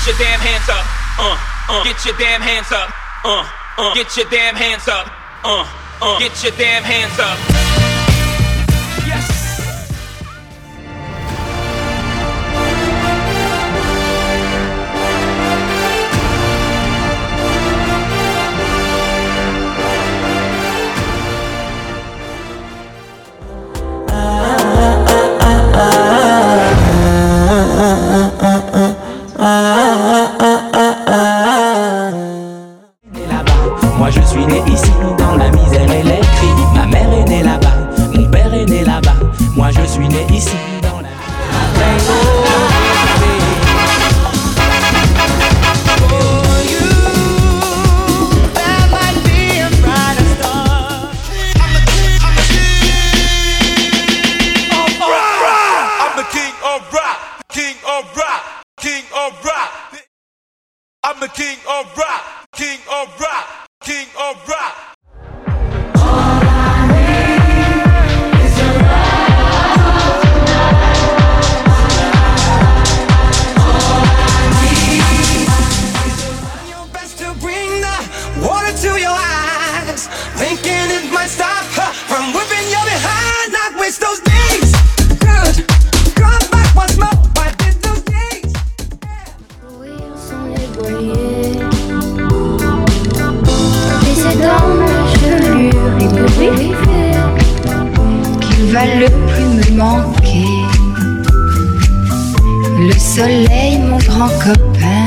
Get your damn hands up. Uh, uh. Get your damn hands up. Uh, uh. Get your damn hands up. Uh, uh. Get your damn hands up. Yes. Je suis né ici dans la misère et les cris. Ma mère est née là-bas, mon père est né là-bas. Moi je suis né ici dans la king of va le plus me manquer. Le soleil, mon grand copain.